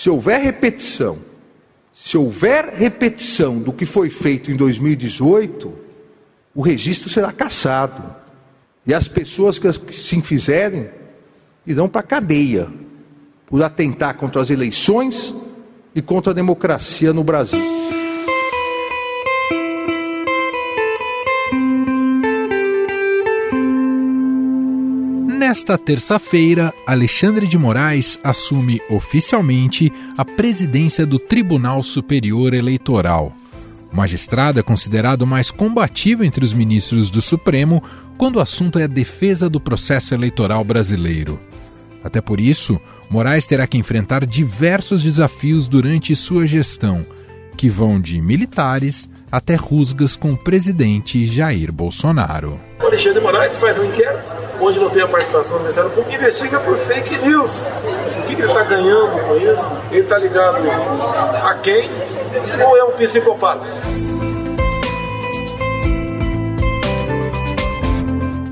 se houver repetição, se houver repetição do que foi feito em 2018, o registro será cassado. E as pessoas que se fizerem irão para a cadeia por atentar contra as eleições e contra a democracia no Brasil. Nesta terça-feira, Alexandre de Moraes assume oficialmente a presidência do Tribunal Superior Eleitoral. O magistrado é considerado mais combativo entre os ministros do Supremo quando o assunto é a defesa do processo eleitoral brasileiro. Até por isso, Moraes terá que enfrentar diversos desafios durante sua gestão, que vão de militares até rusgas com o presidente Jair Bolsonaro. Alexandre Moraes faz um inquérito, onde não tem a participação do Ministério Público, investiga por fake news. O que, que ele está ganhando com isso? Ele está ligado a quem? Ou é um psicopata?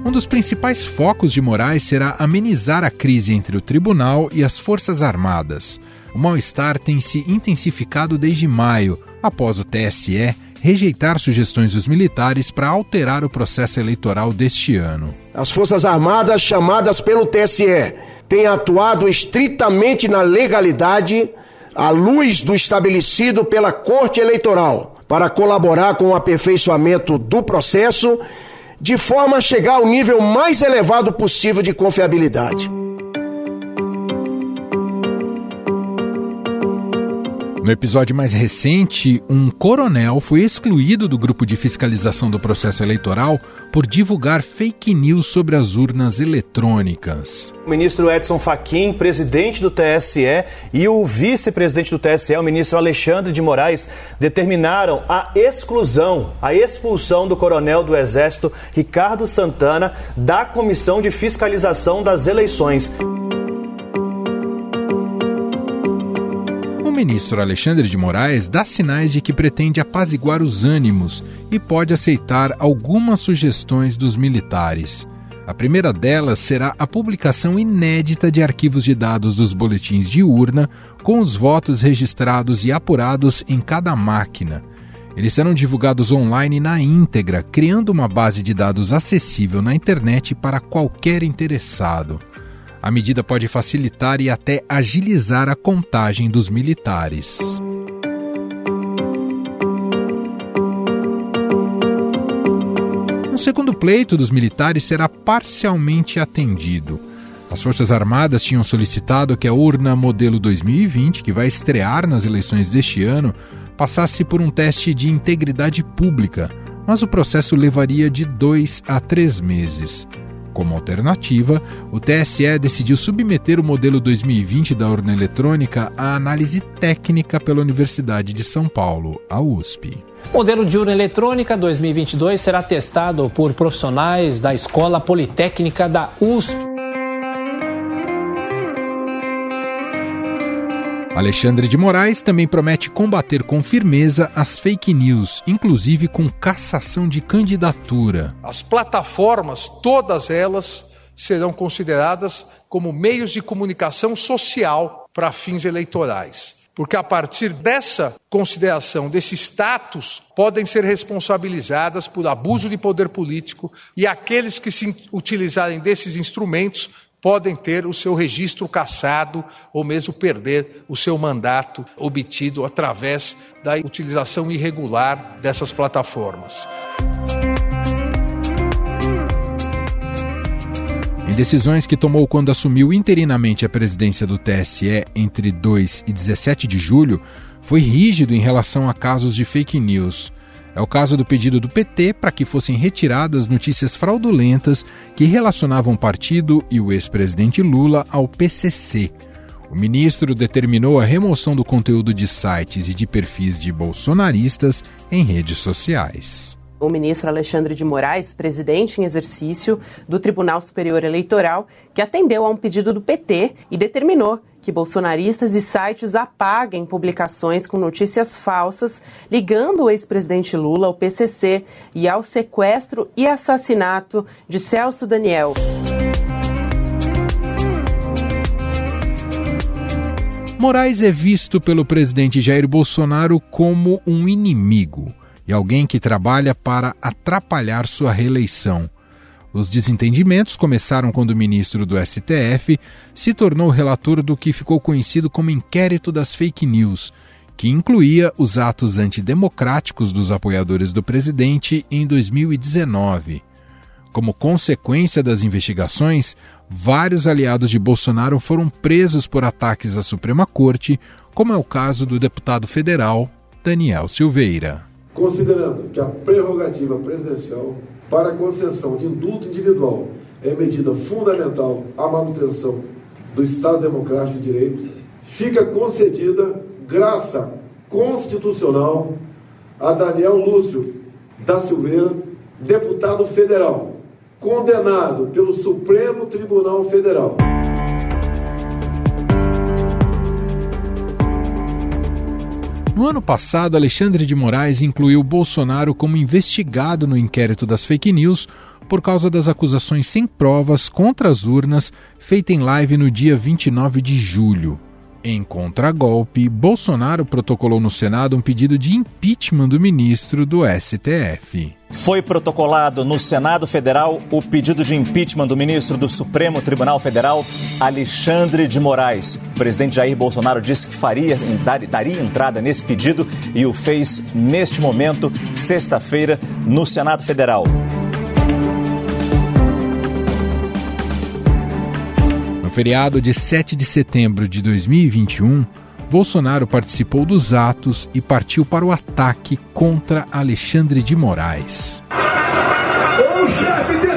Um dos principais focos de Moraes será amenizar a crise entre o tribunal e as Forças Armadas. O mal-estar tem se intensificado desde maio, após o TSE rejeitar sugestões dos militares para alterar o processo eleitoral deste ano. As Forças Armadas, chamadas pelo TSE, têm atuado estritamente na legalidade, à luz do estabelecido pela Corte Eleitoral, para colaborar com o aperfeiçoamento do processo, de forma a chegar ao nível mais elevado possível de confiabilidade. No episódio mais recente, um coronel foi excluído do grupo de fiscalização do processo eleitoral por divulgar fake news sobre as urnas eletrônicas. O ministro Edson Fachin, presidente do TSE, e o vice-presidente do TSE, o ministro Alexandre de Moraes, determinaram a exclusão, a expulsão do coronel do Exército Ricardo Santana da Comissão de Fiscalização das Eleições. Ministro Alexandre de Moraes dá sinais de que pretende apaziguar os ânimos e pode aceitar algumas sugestões dos militares. A primeira delas será a publicação inédita de arquivos de dados dos boletins de urna, com os votos registrados e apurados em cada máquina. Eles serão divulgados online na íntegra, criando uma base de dados acessível na internet para qualquer interessado. A medida pode facilitar e até agilizar a contagem dos militares. O segundo pleito dos militares será parcialmente atendido. As Forças Armadas tinham solicitado que a urna modelo 2020, que vai estrear nas eleições deste ano, passasse por um teste de integridade pública, mas o processo levaria de dois a três meses. Como alternativa, o TSE decidiu submeter o modelo 2020 da urna eletrônica à análise técnica pela Universidade de São Paulo, a USP. O modelo de urna eletrônica 2022 será testado por profissionais da Escola Politécnica da USP. Alexandre de Moraes também promete combater com firmeza as fake news, inclusive com cassação de candidatura. As plataformas, todas elas, serão consideradas como meios de comunicação social para fins eleitorais. Porque a partir dessa consideração, desse status, podem ser responsabilizadas por abuso de poder político e aqueles que se utilizarem desses instrumentos podem ter o seu registro cassado ou mesmo perder o seu mandato obtido através da utilização irregular dessas plataformas. Em decisões que tomou quando assumiu interinamente a presidência do TSE entre 2 e 17 de julho, foi rígido em relação a casos de fake news. É o caso do pedido do PT para que fossem retiradas notícias fraudulentas que relacionavam o partido e o ex-presidente Lula ao PCC. O ministro determinou a remoção do conteúdo de sites e de perfis de bolsonaristas em redes sociais. O ministro Alexandre de Moraes, presidente em exercício do Tribunal Superior Eleitoral, que atendeu a um pedido do PT e determinou que bolsonaristas e sites apaguem publicações com notícias falsas ligando o ex-presidente Lula ao PCC e ao sequestro e assassinato de Celso Daniel. Moraes é visto pelo presidente Jair Bolsonaro como um inimigo e alguém que trabalha para atrapalhar sua reeleição. Os desentendimentos começaram quando o ministro do STF se tornou relator do que ficou conhecido como inquérito das fake news, que incluía os atos antidemocráticos dos apoiadores do presidente em 2019. Como consequência das investigações, vários aliados de Bolsonaro foram presos por ataques à Suprema Corte, como é o caso do deputado federal Daniel Silveira. Considerando que a prerrogativa presidencial para a concessão de indulto individual é medida fundamental à manutenção do Estado Democrático de Direito, fica concedida graça constitucional a Daniel Lúcio da Silveira, deputado federal, condenado pelo Supremo Tribunal Federal. No ano passado, Alexandre de Moraes incluiu Bolsonaro como investigado no inquérito das fake news por causa das acusações sem provas contra as urnas feita em live no dia 29 de julho. Em contragolpe, Bolsonaro protocolou no Senado um pedido de impeachment do ministro do STF. Foi protocolado no Senado Federal o pedido de impeachment do ministro do Supremo Tribunal Federal, Alexandre de Moraes. O presidente Jair Bolsonaro disse que faria, daria entrada nesse pedido e o fez neste momento, sexta-feira, no Senado Federal. Feriado de 7 de setembro de 2021, Bolsonaro participou dos atos e partiu para o ataque contra Alexandre de Moraes. O chefe desse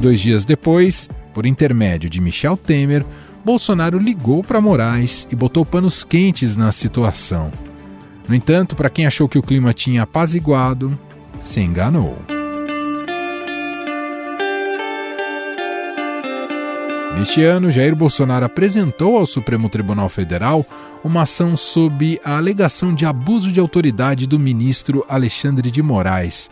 dois dias depois, por intermédio de Michel Temer, Bolsonaro ligou para Moraes e botou panos quentes na situação. No entanto, para quem achou que o clima tinha apaziguado, se enganou. Neste ano, Jair Bolsonaro apresentou ao Supremo Tribunal Federal uma ação sob a alegação de abuso de autoridade do ministro Alexandre de Moraes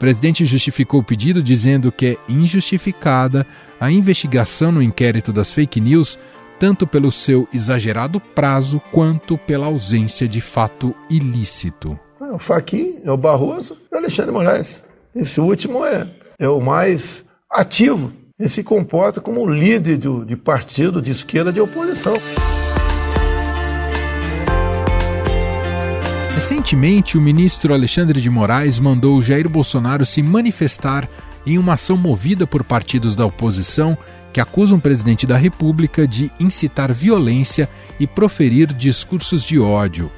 presidente justificou o pedido dizendo que é injustificada a investigação no inquérito das fake news, tanto pelo seu exagerado prazo quanto pela ausência de fato ilícito. É o Faquin, é o Barroso e o Alexandre Moraes. Esse último é, é o mais ativo. Ele se comporta como líder de, de partido de esquerda de oposição. Recentemente, o ministro Alexandre de Moraes mandou Jair Bolsonaro se manifestar em uma ação movida por partidos da oposição que acusam o presidente da República de incitar violência e proferir discursos de ódio.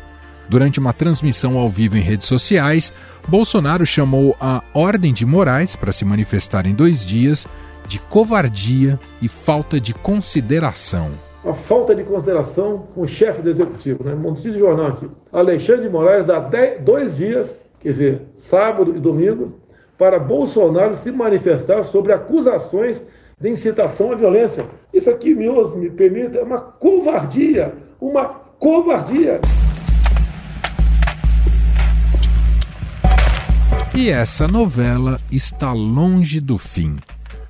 Durante uma transmissão ao vivo em redes sociais, Bolsonaro chamou a Ordem de Moraes para se manifestar em dois dias de covardia e falta de consideração a falta de consideração com o chefe do executivo. Né? Notícia jornal aqui. Alexandre de Moraes dá dez, dois dias, quer dizer, sábado e domingo, para Bolsonaro se manifestar sobre acusações de incitação à violência. Isso aqui, me, me permita, é uma covardia. Uma covardia. E essa novela está longe do fim.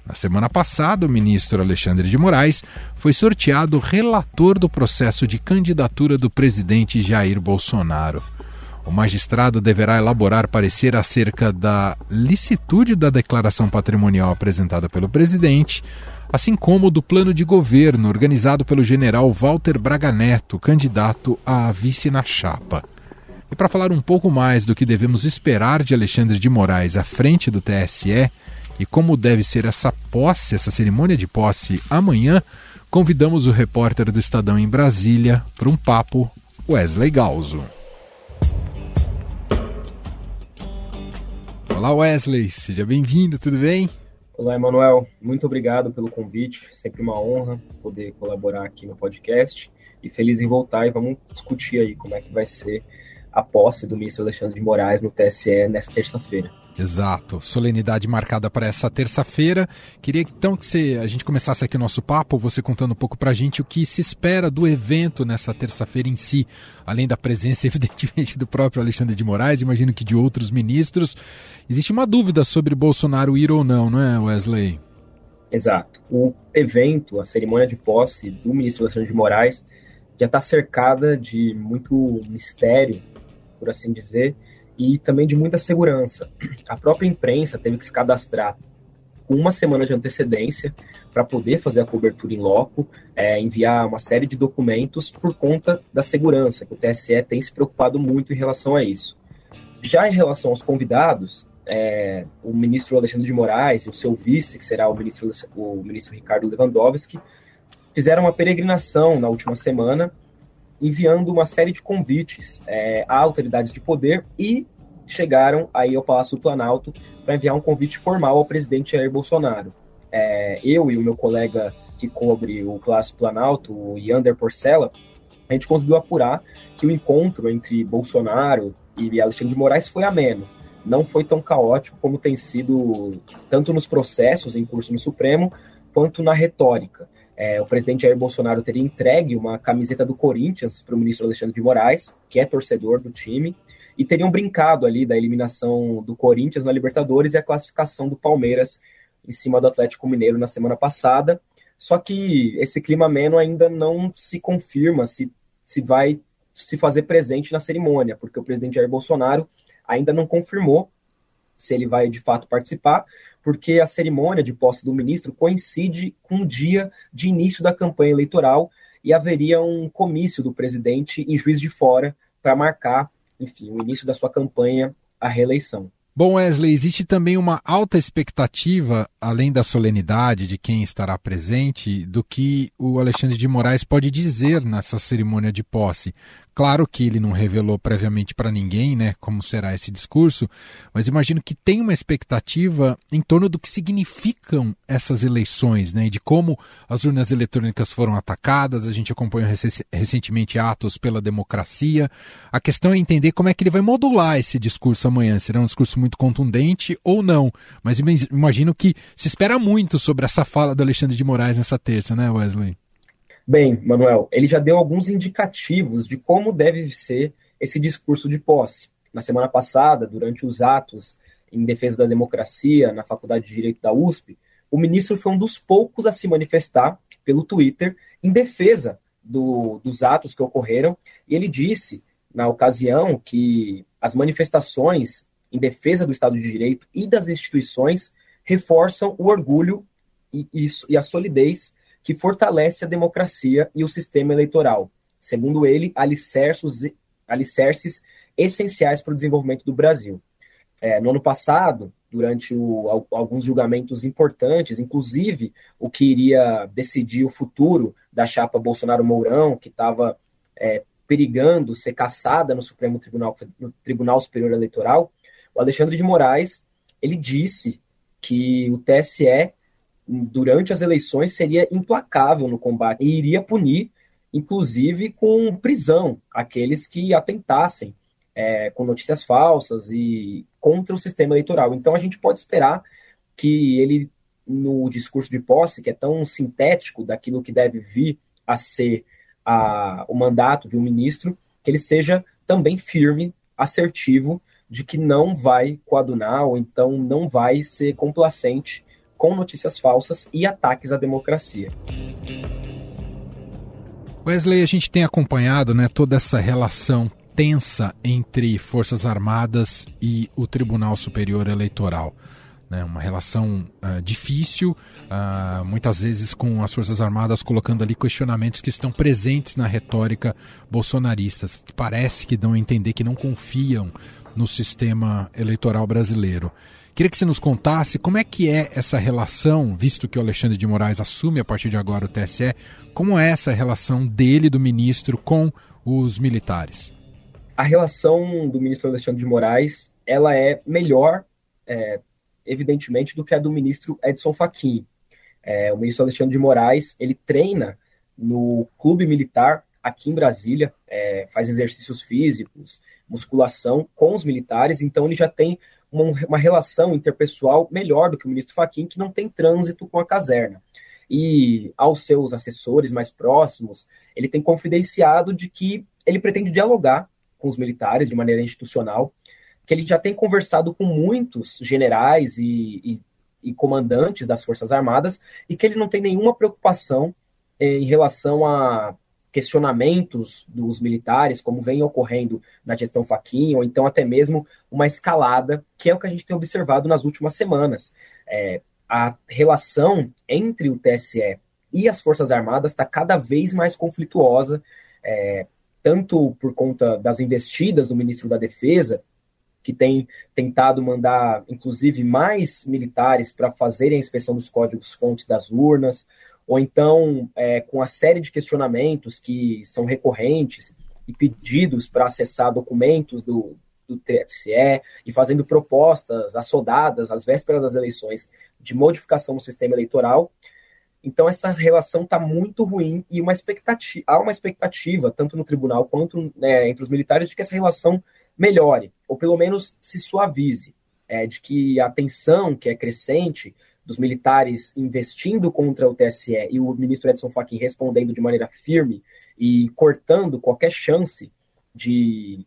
Na semana passada, o ministro Alexandre de Moraes foi sorteado relator do processo de candidatura do presidente Jair Bolsonaro. O magistrado deverá elaborar parecer acerca da licitude da declaração patrimonial apresentada pelo presidente, assim como do plano de governo organizado pelo general Walter Braga Neto, candidato a vice na chapa. E para falar um pouco mais do que devemos esperar de Alexandre de Moraes à frente do TSE, e como deve ser essa posse, essa cerimônia de posse amanhã, convidamos o repórter do Estadão em Brasília para um papo, Wesley Galzo. Olá Wesley, seja bem-vindo, tudo bem? Olá Emanuel, muito obrigado pelo convite, sempre uma honra poder colaborar aqui no podcast e feliz em voltar e vamos discutir aí como é que vai ser a posse do ministro Alexandre de Moraes no TSE nesta terça-feira. Exato, solenidade marcada para essa terça-feira. Queria então que você, a gente começasse aqui o nosso papo, você contando um pouco para a gente o que se espera do evento nessa terça-feira em si, além da presença, evidentemente, do próprio Alexandre de Moraes, imagino que de outros ministros. Existe uma dúvida sobre Bolsonaro ir ou não, não é, Wesley? Exato. O evento, a cerimônia de posse do ministro Alexandre de Moraes, já está cercada de muito mistério, por assim dizer e também de muita segurança. A própria imprensa teve que se cadastrar com uma semana de antecedência para poder fazer a cobertura em loco, é, enviar uma série de documentos por conta da segurança, que o TSE tem se preocupado muito em relação a isso. Já em relação aos convidados, é, o ministro Alexandre de Moraes e o seu vice, que será o ministro, o ministro Ricardo Lewandowski, fizeram uma peregrinação na última semana enviando uma série de convites é, a autoridades de poder e chegaram aí ao Palácio do Planalto para enviar um convite formal ao presidente Jair Bolsonaro. É, eu e o meu colega que cobre o Palácio do Planalto, o Yander Porcela, a gente conseguiu apurar que o encontro entre Bolsonaro e Alexandre de Moraes foi ameno. Não foi tão caótico como tem sido tanto nos processos em curso no Supremo, quanto na retórica é, o presidente Jair Bolsonaro teria entregue uma camiseta do Corinthians para o ministro Alexandre de Moraes, que é torcedor do time, e teriam brincado ali da eliminação do Corinthians na Libertadores e a classificação do Palmeiras em cima do Atlético Mineiro na semana passada. Só que esse clima ameno ainda não se confirma se, se vai se fazer presente na cerimônia, porque o presidente Jair Bolsonaro ainda não confirmou se ele vai de fato participar, porque a cerimônia de posse do ministro coincide com o dia de início da campanha eleitoral e haveria um comício do presidente em Juiz de Fora para marcar, enfim, o início da sua campanha à reeleição. Bom, Wesley, existe também uma alta expectativa, além da solenidade de quem estará presente, do que o Alexandre de Moraes pode dizer nessa cerimônia de posse. Claro que ele não revelou previamente para ninguém, né, como será esse discurso, mas imagino que tem uma expectativa em torno do que significam essas eleições, né, de como as urnas eletrônicas foram atacadas. A gente acompanhou recentemente atos pela democracia. A questão é entender como é que ele vai modular esse discurso amanhã. Será um discurso muito contundente ou não? Mas imagino que se espera muito sobre essa fala do Alexandre de Moraes nessa terça, né, Wesley? Bem, Manuel, ele já deu alguns indicativos de como deve ser esse discurso de posse. Na semana passada, durante os atos em defesa da democracia na Faculdade de Direito da USP, o ministro foi um dos poucos a se manifestar pelo Twitter em defesa do, dos atos que ocorreram, e ele disse, na ocasião, que as manifestações em defesa do Estado de Direito e das instituições reforçam o orgulho e, e, e a solidez que fortalece a democracia e o sistema eleitoral. Segundo ele, alicerces, alicerces essenciais para o desenvolvimento do Brasil. É, no ano passado, durante o, alguns julgamentos importantes, inclusive o que iria decidir o futuro da chapa Bolsonaro-Mourão, que estava é, perigando ser caçada no Supremo Tribunal, no Tribunal Superior Eleitoral, o Alexandre de Moraes ele disse que o TSE durante as eleições seria implacável no combate e iria punir, inclusive com prisão, aqueles que atentassem é, com notícias falsas e contra o sistema eleitoral. Então a gente pode esperar que ele, no discurso de posse, que é tão sintético daquilo que deve vir a ser a, o mandato de um ministro, que ele seja também firme, assertivo, de que não vai coadunar ou então não vai ser complacente com notícias falsas e ataques à democracia. Wesley, a gente tem acompanhado né, toda essa relação tensa entre Forças Armadas e o Tribunal Superior Eleitoral. Né, uma relação uh, difícil, uh, muitas vezes com as Forças Armadas colocando ali questionamentos que estão presentes na retórica bolsonarista, que parece que dão a entender que não confiam no sistema eleitoral brasileiro. Queria que você nos contasse como é que é essa relação, visto que o Alexandre de Moraes assume a partir de agora o TSE, como é essa relação dele, do ministro, com os militares? A relação do ministro Alexandre de Moraes, ela é melhor, é, evidentemente, do que a do ministro Edson Fachin. É, o ministro Alexandre de Moraes, ele treina no clube militar aqui em Brasília, é, faz exercícios físicos, musculação com os militares, então ele já tem uma, uma relação interpessoal melhor do que o ministro Fachin, que não tem trânsito com a caserna. E aos seus assessores mais próximos, ele tem confidenciado de que ele pretende dialogar com os militares de maneira institucional, que ele já tem conversado com muitos generais e, e, e comandantes das Forças Armadas e que ele não tem nenhuma preocupação eh, em relação a questionamentos dos militares, como vem ocorrendo na gestão Faquinha, ou então até mesmo uma escalada, que é o que a gente tem observado nas últimas semanas. É, a relação entre o TSE e as Forças Armadas está cada vez mais conflituosa, é, tanto por conta das investidas do ministro da Defesa, que tem tentado mandar, inclusive, mais militares para fazerem a inspeção dos códigos-fontes das urnas, ou então é, com a série de questionamentos que são recorrentes e pedidos para acessar documentos do, do TSE e fazendo propostas assodadas às vésperas das eleições de modificação no sistema eleitoral. Então essa relação está muito ruim e uma expectativa, há uma expectativa, tanto no tribunal quanto né, entre os militares, de que essa relação melhore, ou pelo menos se suavize, é, de que a tensão que é crescente dos militares investindo contra o TSE e o ministro Edson Fachin respondendo de maneira firme e cortando qualquer chance de,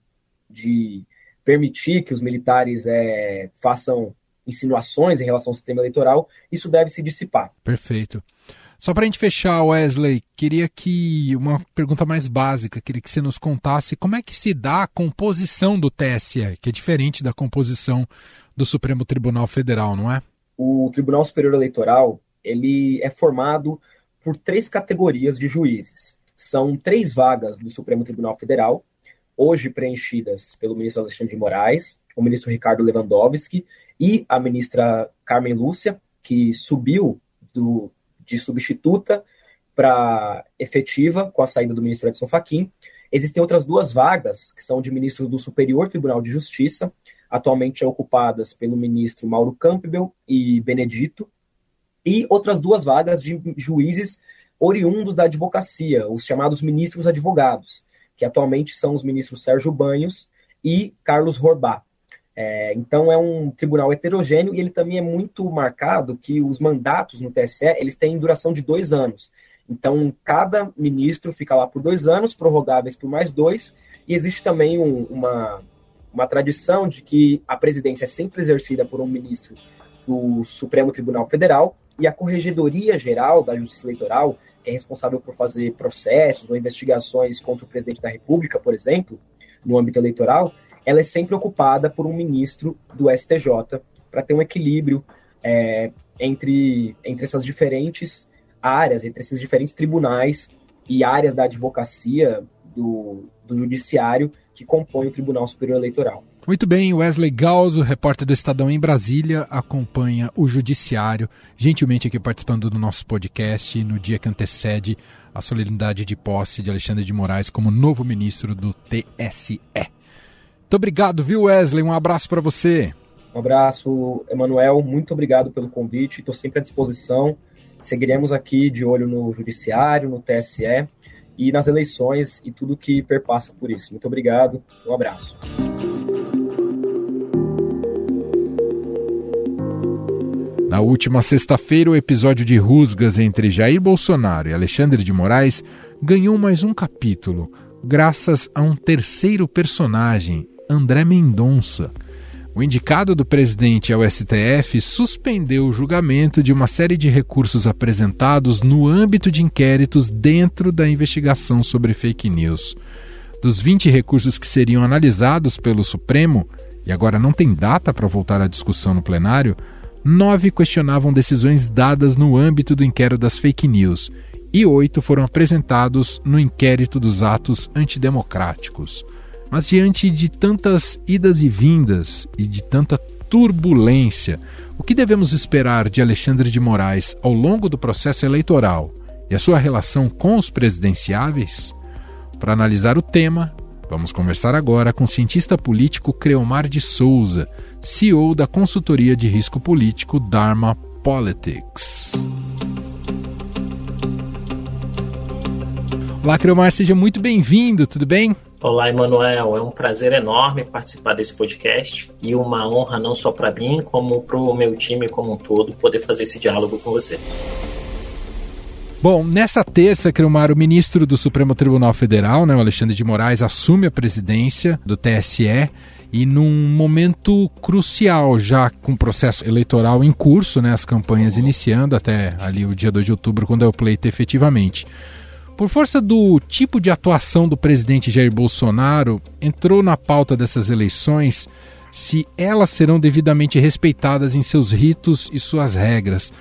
de permitir que os militares é, façam insinuações em relação ao sistema eleitoral, isso deve se dissipar. Perfeito. Só para a gente fechar, Wesley, queria que uma pergunta mais básica, queria que você nos contasse como é que se dá a composição do TSE, que é diferente da composição do Supremo Tribunal Federal, não é? O Tribunal Superior Eleitoral ele é formado por três categorias de juízes. São três vagas do Supremo Tribunal Federal, hoje preenchidas pelo ministro Alexandre de Moraes, o ministro Ricardo Lewandowski e a ministra Carmen Lúcia, que subiu do, de substituta para efetiva com a saída do ministro Edson Fachin. Existem outras duas vagas, que são de ministros do Superior Tribunal de Justiça, atualmente ocupadas pelo ministro Mauro Campbell e Benedito, e outras duas vagas de juízes oriundos da advocacia, os chamados ministros advogados, que atualmente são os ministros Sérgio Banhos e Carlos Rorbá. É, então é um tribunal heterogêneo e ele também é muito marcado que os mandatos no TSE eles têm duração de dois anos. Então cada ministro fica lá por dois anos, prorrogáveis por mais dois, e existe também um, uma, uma tradição de que a presidência é sempre exercida por um ministro do Supremo Tribunal Federal e a Corregedoria Geral da Justiça Eleitoral, que é responsável por fazer processos ou investigações contra o presidente da República, por exemplo, no âmbito eleitoral, ela é sempre ocupada por um ministro do STJ para ter um equilíbrio é, entre, entre essas diferentes áreas, entre esses diferentes tribunais e áreas da advocacia, do, do judiciário que compõe o Tribunal Superior Eleitoral. Muito bem, Wesley Galzo, repórter do Estadão em Brasília, acompanha o Judiciário, gentilmente aqui participando do nosso podcast no dia que antecede a solenidade de posse de Alexandre de Moraes como novo ministro do TSE. Muito obrigado, viu, Wesley? Um abraço para você. Um abraço, Emanuel. Muito obrigado pelo convite. Estou sempre à disposição. Seguiremos aqui de olho no Judiciário, no TSE e nas eleições e tudo que perpassa por isso. Muito obrigado, um abraço. Na última sexta-feira, o episódio de rusgas entre Jair Bolsonaro e Alexandre de Moraes ganhou mais um capítulo, graças a um terceiro personagem, André Mendonça o indicado do presidente ao STF suspendeu o julgamento de uma série de recursos apresentados no âmbito de inquéritos dentro da investigação sobre fake news. Dos 20 recursos que seriam analisados pelo Supremo, e agora não tem data para voltar à discussão no plenário, nove questionavam decisões dadas no âmbito do inquérito das fake news e oito foram apresentados no inquérito dos atos antidemocráticos. Mas diante de tantas idas e vindas e de tanta turbulência, o que devemos esperar de Alexandre de Moraes ao longo do processo eleitoral e a sua relação com os presidenciáveis? Para analisar o tema, vamos conversar agora com o cientista político Creomar de Souza, CEO da consultoria de risco político Dharma Politics. Olá, Creomar, seja muito bem-vindo, tudo bem? Olá, Emanuel. É um prazer enorme participar desse podcast e uma honra não só para mim, como para o meu time como um todo poder fazer esse diálogo com você. Bom, nessa terça, Cromar, o ministro do Supremo Tribunal Federal, né, o Alexandre de Moraes, assume a presidência do TSE e num momento crucial, já com o processo eleitoral em curso, né, as campanhas iniciando até ali o dia 2 de outubro, quando é o pleito efetivamente. Por força do tipo de atuação do presidente Jair Bolsonaro, entrou na pauta dessas eleições se elas serão devidamente respeitadas em seus ritos e suas regras.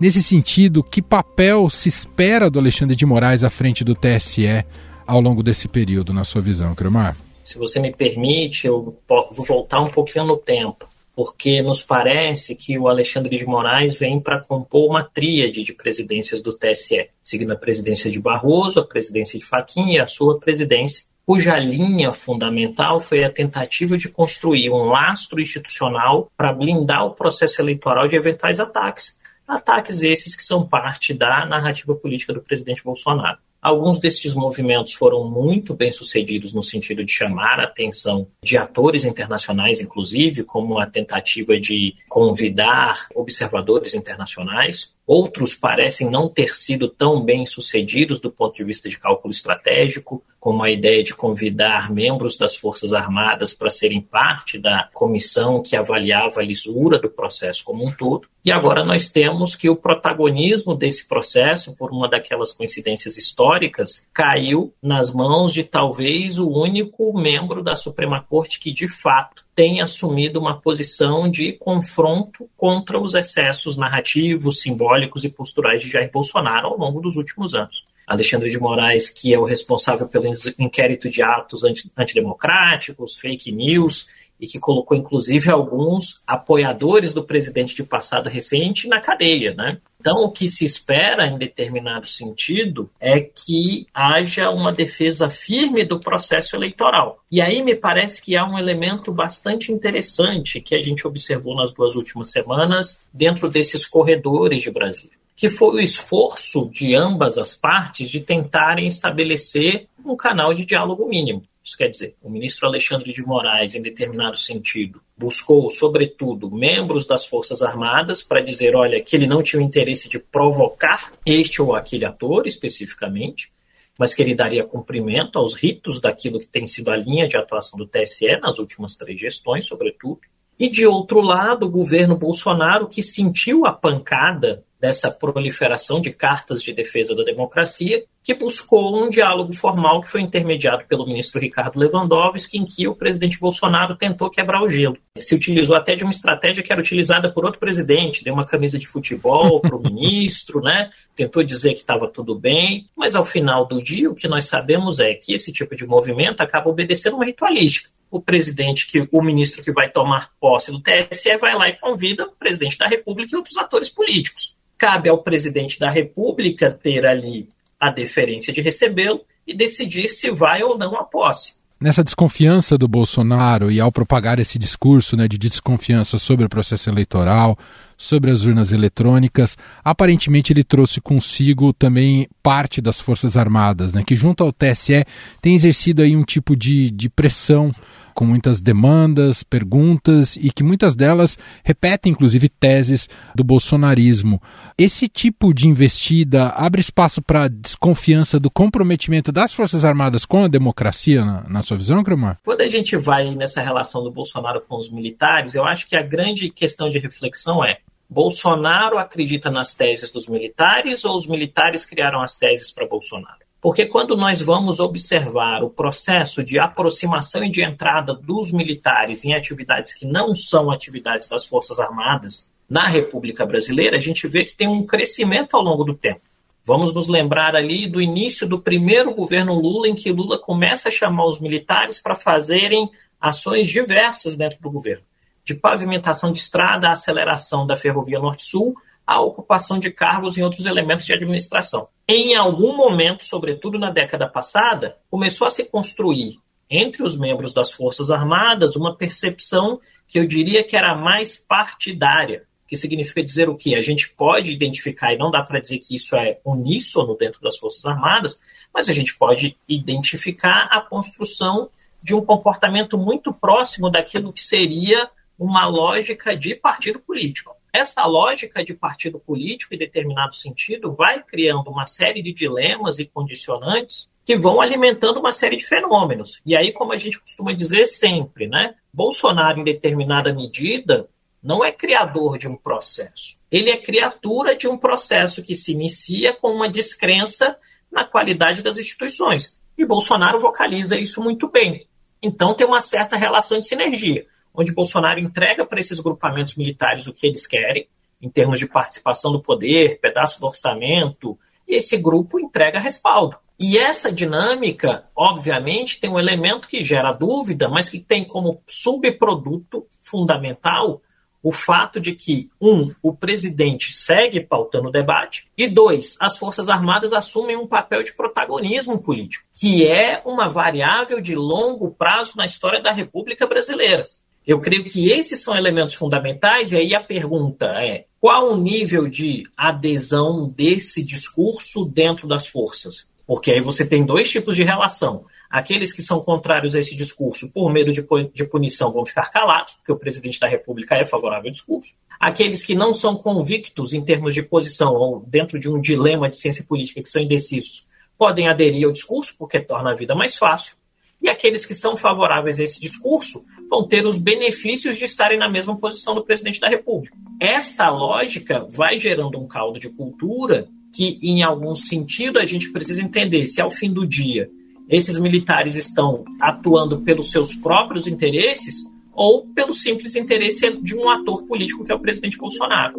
Nesse sentido, que papel se espera do Alexandre de Moraes à frente do TSE ao longo desse período, na sua visão, Cremar? Se você me permite, eu vou voltar um pouquinho no tempo porque nos parece que o Alexandre de Moraes vem para compor uma tríade de presidências do TSE, seguindo a presidência de Barroso, a presidência de Fachin e a sua presidência, cuja linha fundamental foi a tentativa de construir um lastro institucional para blindar o processo eleitoral de eventuais ataques. Ataques esses que são parte da narrativa política do presidente Bolsonaro. Alguns desses movimentos foram muito bem sucedidos no sentido de chamar a atenção de atores internacionais, inclusive, como a tentativa de convidar observadores internacionais. Outros parecem não ter sido tão bem sucedidos do ponto de vista de cálculo estratégico, como a ideia de convidar membros das Forças Armadas para serem parte da comissão que avaliava a lisura do processo como um todo. E agora nós temos que o protagonismo desse processo, por uma daquelas coincidências históricas, caiu nas mãos de talvez o único membro da Suprema Corte que, de fato, tem assumido uma posição de confronto contra os excessos narrativos, simbólicos e posturais de Jair Bolsonaro ao longo dos últimos anos. Alexandre de Moraes, que é o responsável pelo inquérito de atos antidemocráticos, fake news, e que colocou inclusive alguns apoiadores do presidente de passado recente na cadeia, né? Então, o que se espera, em determinado sentido, é que haja uma defesa firme do processo eleitoral. E aí me parece que há um elemento bastante interessante que a gente observou nas duas últimas semanas dentro desses corredores de Brasília que foi o esforço de ambas as partes de tentarem estabelecer um canal de diálogo mínimo. Isso quer dizer, o ministro Alexandre de Moraes, em determinado sentido, buscou, sobretudo, membros das Forças Armadas para dizer, olha, que ele não tinha o interesse de provocar este ou aquele ator especificamente, mas que ele daria cumprimento aos ritos daquilo que tem sido a linha de atuação do TSE nas últimas três gestões, sobretudo. E, de outro lado, o governo Bolsonaro, que sentiu a pancada dessa proliferação de cartas de defesa da democracia, que buscou um diálogo formal que foi intermediado pelo ministro Ricardo Lewandowski, em que o presidente Bolsonaro tentou quebrar o gelo. Se utilizou até de uma estratégia que era utilizada por outro presidente, deu uma camisa de futebol para o ministro, né? tentou dizer que estava tudo bem, mas ao final do dia o que nós sabemos é que esse tipo de movimento acaba obedecendo uma ritualística o presidente, que o ministro que vai tomar posse do TSE vai lá e convida o presidente da República e outros atores políticos. Cabe ao presidente da República ter ali a deferência de recebê-lo e decidir se vai ou não à posse. Nessa desconfiança do Bolsonaro e ao propagar esse discurso né, de desconfiança sobre o processo eleitoral, sobre as urnas eletrônicas, aparentemente ele trouxe consigo também parte das Forças Armadas, né, que junto ao TSE tem exercido aí um tipo de, de pressão com muitas demandas, perguntas e que muitas delas repetem inclusive teses do bolsonarismo. Esse tipo de investida abre espaço para desconfiança do comprometimento das Forças Armadas com a democracia, na, na sua visão, Cremar? Quando a gente vai nessa relação do Bolsonaro com os militares, eu acho que a grande questão de reflexão é Bolsonaro acredita nas teses dos militares ou os militares criaram as teses para Bolsonaro? Porque quando nós vamos observar o processo de aproximação e de entrada dos militares em atividades que não são atividades das Forças Armadas na República Brasileira, a gente vê que tem um crescimento ao longo do tempo. Vamos nos lembrar ali do início do primeiro governo Lula, em que Lula começa a chamar os militares para fazerem ações diversas dentro do governo, de pavimentação de estrada, aceleração da ferrovia Norte-Sul, a ocupação de cargos em outros elementos de administração. Em algum momento, sobretudo na década passada, começou a se construir entre os membros das Forças Armadas uma percepção que eu diria que era mais partidária. que significa dizer o que? A gente pode identificar, e não dá para dizer que isso é uníssono dentro das Forças Armadas, mas a gente pode identificar a construção de um comportamento muito próximo daquilo que seria uma lógica de partido político. Essa lógica de partido político, em determinado sentido, vai criando uma série de dilemas e condicionantes que vão alimentando uma série de fenômenos. E aí, como a gente costuma dizer sempre, né? Bolsonaro, em determinada medida, não é criador de um processo. Ele é criatura de um processo que se inicia com uma descrença na qualidade das instituições. E Bolsonaro vocaliza isso muito bem. Então tem uma certa relação de sinergia, onde Bolsonaro entrega para esses grupamentos militares o que eles querem, em termos de participação do poder, pedaço do orçamento, e esse grupo entrega respaldo. E essa dinâmica, obviamente, tem um elemento que gera dúvida, mas que tem como subproduto fundamental o fato de que, um, o presidente segue pautando o debate, e dois, as Forças Armadas assumem um papel de protagonismo político, que é uma variável de longo prazo na história da República Brasileira. Eu creio que esses são elementos fundamentais, e aí a pergunta é: qual o nível de adesão desse discurso dentro das forças? Porque aí você tem dois tipos de relação. Aqueles que são contrários a esse discurso, por medo de, punição, vão ficar calados, porque o presidente da República é favorável ao discurso. Aqueles que não são convictos em termos de posição ou dentro de um dilema de ciência política que são indecisos, podem aderir ao discurso, porque torna a vida mais fácil. E aqueles que são favoráveis a esse discurso vão ter os benefícios de estarem na mesma posição do presidente da República. Esta lógica vai gerando um caldo de cultura que, em algum sentido, a gente precisa entender se ao fim do dia esses militares estão atuando pelos seus próprios interesses ou pelo simples interesse de um ator político que é o presidente Bolsonaro.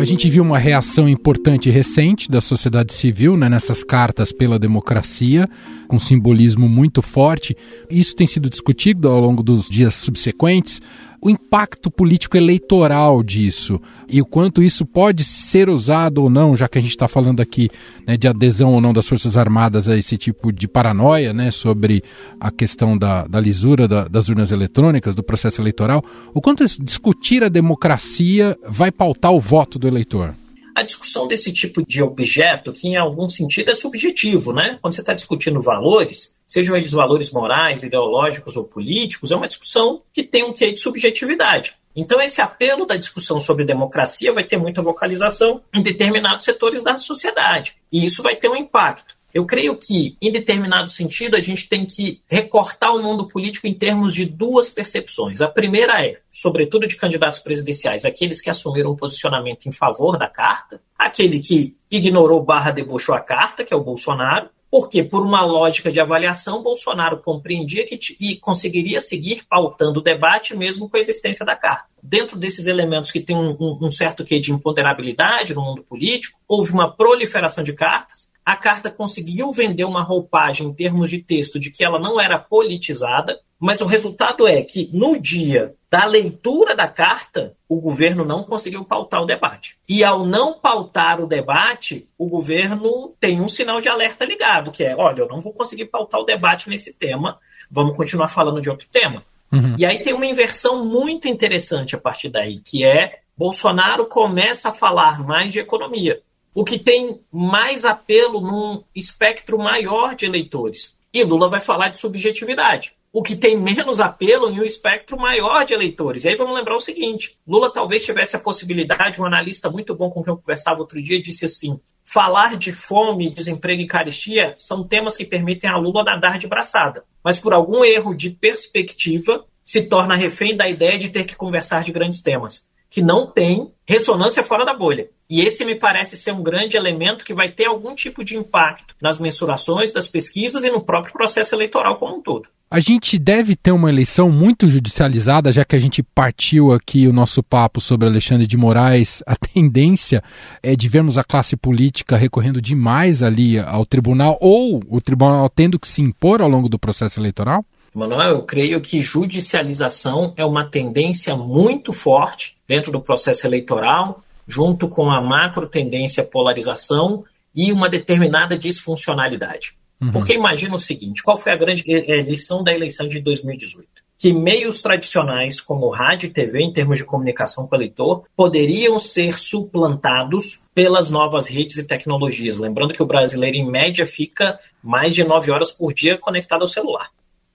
A gente viu uma reação importante recente da sociedade civil né, nessas cartas pela democracia, com simbolismo muito forte. Isso tem sido discutido ao longo dos dias subsequentes o impacto político eleitoral disso e o quanto isso pode ser usado ou não, já que a gente está falando aqui né, de adesão ou não das Forças Armadas a esse tipo de paranoia né, sobre a questão da, da lisura da, das urnas eletrônicas, do processo eleitoral, o quanto discutir a democracia vai pautar o voto do eleitor? a discussão desse tipo de objeto, que em algum sentido é subjetivo, né? Quando você está discutindo valores, sejam eles valores morais, ideológicos ou políticos, é uma discussão que tem um quê de subjetividade. Então, esse apelo da discussão sobre democracia vai ter muita vocalização em determinados setores da sociedade. E isso vai ter um impacto. Eu creio que, em determinado sentido, a gente tem que recortar o mundo político em termos de duas percepções. A primeira é, sobretudo de candidatos presidenciais, aqueles que assumiram um posicionamento em favor da carta, aquele que ignorou barra debochou a carta, que é o Bolsonaro, porque, por uma lógica de avaliação, Bolsonaro compreendia que e conseguiria seguir pautando o debate mesmo com a existência da carta. Dentro desses elementos que tem um, um, certo quê de imponderabilidade no mundo político, houve uma proliferação de cartas, a carta conseguiu vender uma roupagem em termos de texto de que ela não era politizada, mas o resultado é que no dia da leitura da carta, o governo não conseguiu pautar o debate. E ao não pautar o debate, o governo tem um sinal de alerta ligado, que é: olha, eu não vou conseguir pautar o debate nesse tema, vamos continuar falando de outro tema. Uhum. E aí tem uma inversão muito interessante a partir daí, que é Bolsonaro começa a falar mais de economia o que tem mais apelo num espectro maior de eleitores. E Lula vai falar de subjetividade. O que tem menos apelo em um espectro maior de eleitores. E aí vamos lembrar o seguinte: Lula talvez tivesse a possibilidade, um analista muito bom com quem eu conversava outro dia disse assim: falar de fome, desemprego e carestia são temas que permitem a Lula nadar de braçada. Mas por algum erro de perspectiva, se torna refém da ideia de ter que conversar de grandes temas que não tem ressonância fora da bolha. E esse me parece ser um grande elemento que vai ter algum tipo de impacto nas mensurações das pesquisas e no próprio processo eleitoral como um todo. A gente deve ter uma eleição muito judicializada, já que a gente partiu aqui o nosso papo sobre Alexandre de Moraes. A tendência é de vermos a classe política recorrendo demais ali ao tribunal, ou o tribunal tendo que se impor ao longo do processo eleitoral? Manuel, eu creio que judicialização é uma tendência muito forte dentro do processo eleitoral, junto com a macro tendência polarização e uma determinada disfuncionalidade. Uhum. Porque imagina o seguinte: qual foi a grande eh, eh, lição da eleição de 2018? que meios tradicionais, como rádio e TV, em termos de comunicação com o eleitor, poderiam ser suplantados pelas novas redes e tecnologias. Lembrando que o brasileiro, em média, fica mais de nove horas por dia conectado ao celular.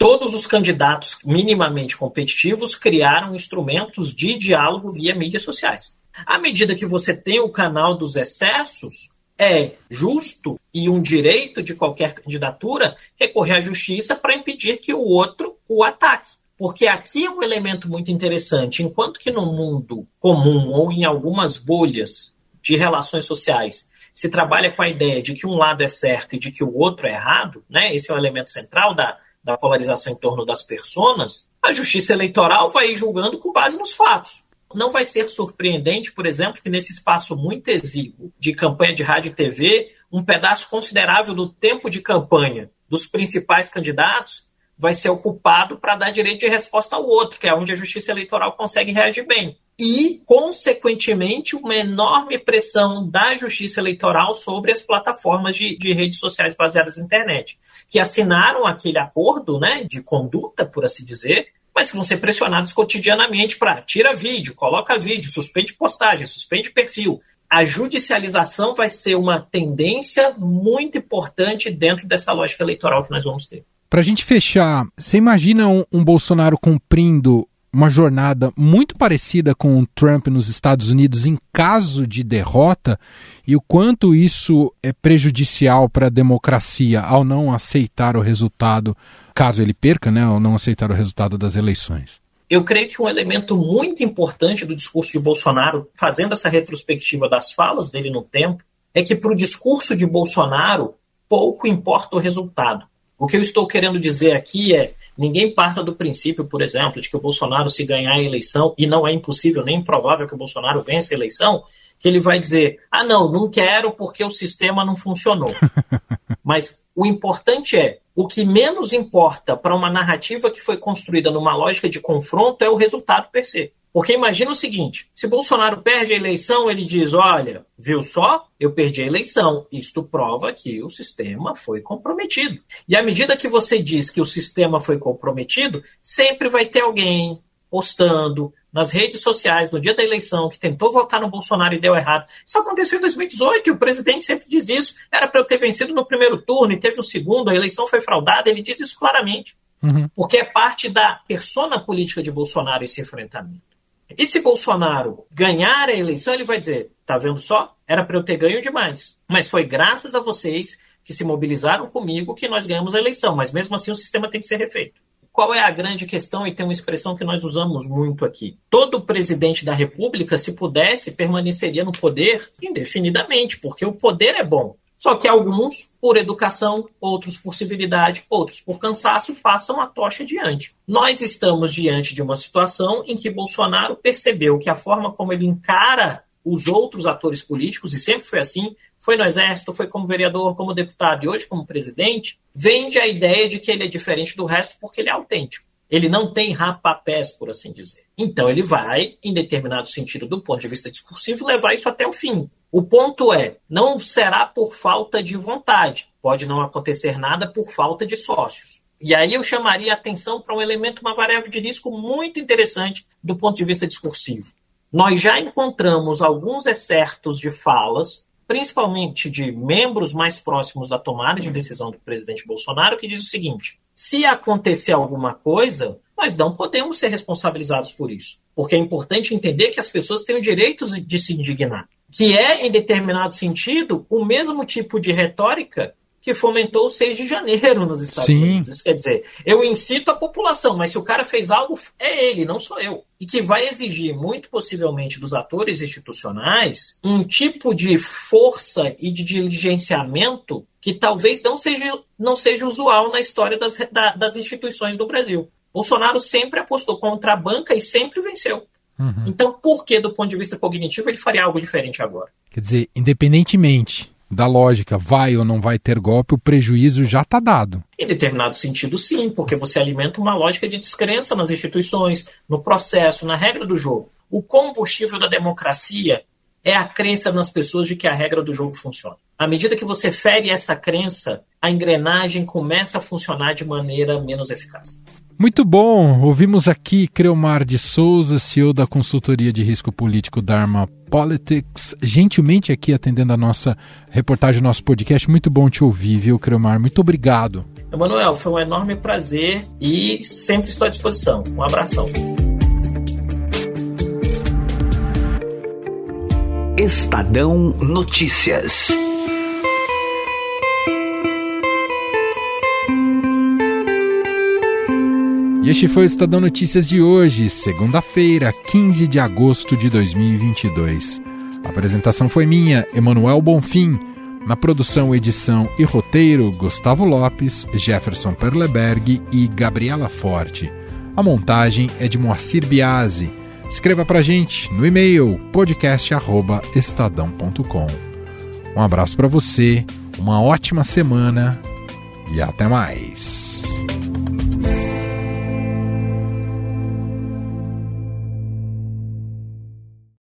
Todos os candidatos minimamente competitivos criaram instrumentos de diálogo via mídias sociais. À medida que você tem o canal dos excessos, é justo e um direito de qualquer candidatura recorrer à justiça para impedir que o outro o ataque. Porque aqui é um elemento muito interessante. Enquanto que no mundo comum ou em algumas bolhas de relações sociais se trabalha com a ideia de que um lado é certo e de que o outro é errado, né? esse é o elemento central da, da polarização em torno das pessoas, a justiça eleitoral vai julgando com base nos fatos. Não vai ser surpreendente, por exemplo, que nesse espaço muito exíguo de campanha de rádio e TV, um pedaço considerável do tempo de campanha dos principais candidatos vai ser ocupado para dar direito de resposta ao outro, que é onde a justiça eleitoral consegue reagir bem. E, consequentemente, uma enorme pressão da justiça eleitoral sobre as plataformas de, de redes sociais baseadas na internet, que assinaram aquele acordo né, de conduta, por assim dizer, mas que vão ser pressionados cotidianamente para tira vídeo, coloca vídeo, suspende postagem, suspende perfil. A judicialização vai ser uma tendência muito importante dentro dessa lógica eleitoral que nós vamos ter. Para a gente fechar, você imagina um, um, Bolsonaro cumprindo uma jornada muito parecida com o Trump nos Estados Unidos em caso de derrota e o quanto isso é prejudicial para a democracia ao não aceitar o resultado, caso ele perca, né, ao não aceitar o resultado das eleições? Eu creio que um elemento muito importante do discurso de Bolsonaro, fazendo essa retrospectiva das falas dele no tempo, é que para o discurso de Bolsonaro pouco importa o resultado. O que eu estou querendo dizer aqui é: ninguém parta do princípio, por exemplo, de que o Bolsonaro, se ganhar a eleição, e não é impossível nem improvável que o Bolsonaro vença a eleição, que ele vai dizer: ah, não, não quero porque o sistema não funcionou. Mas o importante é: o que menos importa para uma narrativa que foi construída numa lógica de confronto é o resultado per se. Porque imagina o seguinte: se Bolsonaro perde a eleição, ele diz: olha, viu só? Eu perdi a eleição. Isto prova que o sistema foi comprometido. E à medida que você diz que o sistema foi comprometido, sempre vai ter alguém postando nas redes sociais no dia da eleição que tentou votar no Bolsonaro e deu errado. Isso aconteceu em 2018 e o presidente sempre diz isso. Era para eu ter vencido no primeiro turno e teve o um segundo, a eleição foi fraudada. Ele diz isso claramente. Uhum. Porque é parte da persona política de Bolsonaro esse enfrentamento. E se Bolsonaro ganhar a eleição, ele vai dizer: tá vendo só? Era para eu ter ganho demais. Mas foi graças a vocês que se mobilizaram comigo que nós ganhamos a eleição. Mas mesmo assim o sistema tem que ser refeito. Qual é a grande questão? E tem uma expressão que nós usamos muito aqui. Todo presidente da República, se pudesse, permaneceria no poder indefinidamente, porque o poder é bom. Só que alguns, por educação, outros por civilidade, outros por cansaço, passam a tocha adiante. Nós estamos diante de uma situação em que Bolsonaro percebeu que a forma como ele encara os outros atores políticos, e sempre foi assim, foi no Exército, foi como vereador, como deputado e hoje como presidente, vende a ideia de que ele é diferente do resto porque ele é autêntico. Ele não tem rapapés, por assim dizer. Então ele vai, em determinado sentido, do ponto de vista discursivo, levar isso até o fim. O ponto é, não será por falta de vontade. Pode não acontecer nada por falta de sócios. E aí eu chamaria a atenção para um elemento, uma variável de risco muito interessante do ponto de vista discursivo. Nós já encontramos alguns excertos de falas, principalmente de membros mais próximos da tomada de decisão do presidente Bolsonaro, que diz o seguinte: se acontecer alguma coisa, nós não podemos ser responsabilizados por isso. Porque é importante entender que as pessoas têm o direito de se indignar que é, em determinado sentido, o mesmo tipo de retórica que fomentou o 6 de janeiro nos Estados Sim. Unidos. Isso quer dizer, eu incito a população, mas se o cara fez algo, é ele, não sou eu. E que vai exigir, muito possivelmente, dos atores institucionais um tipo de força e de diligenciamento que talvez não seja, não seja usual na história das, da, das instituições do Brasil. Bolsonaro sempre apostou contra a banca e sempre venceu. Uhum. Então, por que, do ponto de vista cognitivo, ele faria algo diferente agora? Quer dizer, independentemente da lógica, vai ou não vai ter golpe, o prejuízo já está dado. Em determinado sentido, sim, porque você alimenta uma lógica de descrença nas instituições, no processo, na regra do jogo. O combustível da democracia é a crença nas pessoas de que a regra do jogo funciona. À medida que você fere essa crença, a engrenagem começa a funcionar de maneira menos eficaz. Muito bom! Ouvimos aqui Creomar de Souza, CEO da consultoria de risco político Dharma Politics, gentilmente aqui atendendo a nossa reportagem, nosso podcast. Muito bom te ouvir, viu, Creomar? Muito obrigado. Emanuel, foi um enorme prazer e sempre estou à disposição. Um abração. Estadão Notícias. E este foi o Estadão Notícias de hoje, segunda-feira, 15 de agosto de 2022. A apresentação foi minha, Emanuel Bonfim. Na produção, edição e roteiro, Gustavo Lopes, Jefferson Perleberg e Gabriela Forte. A montagem é de Moacir Biasi. Escreva pra gente no e-mail podcast@estadão.com. Um abraço para você, uma ótima semana e até mais.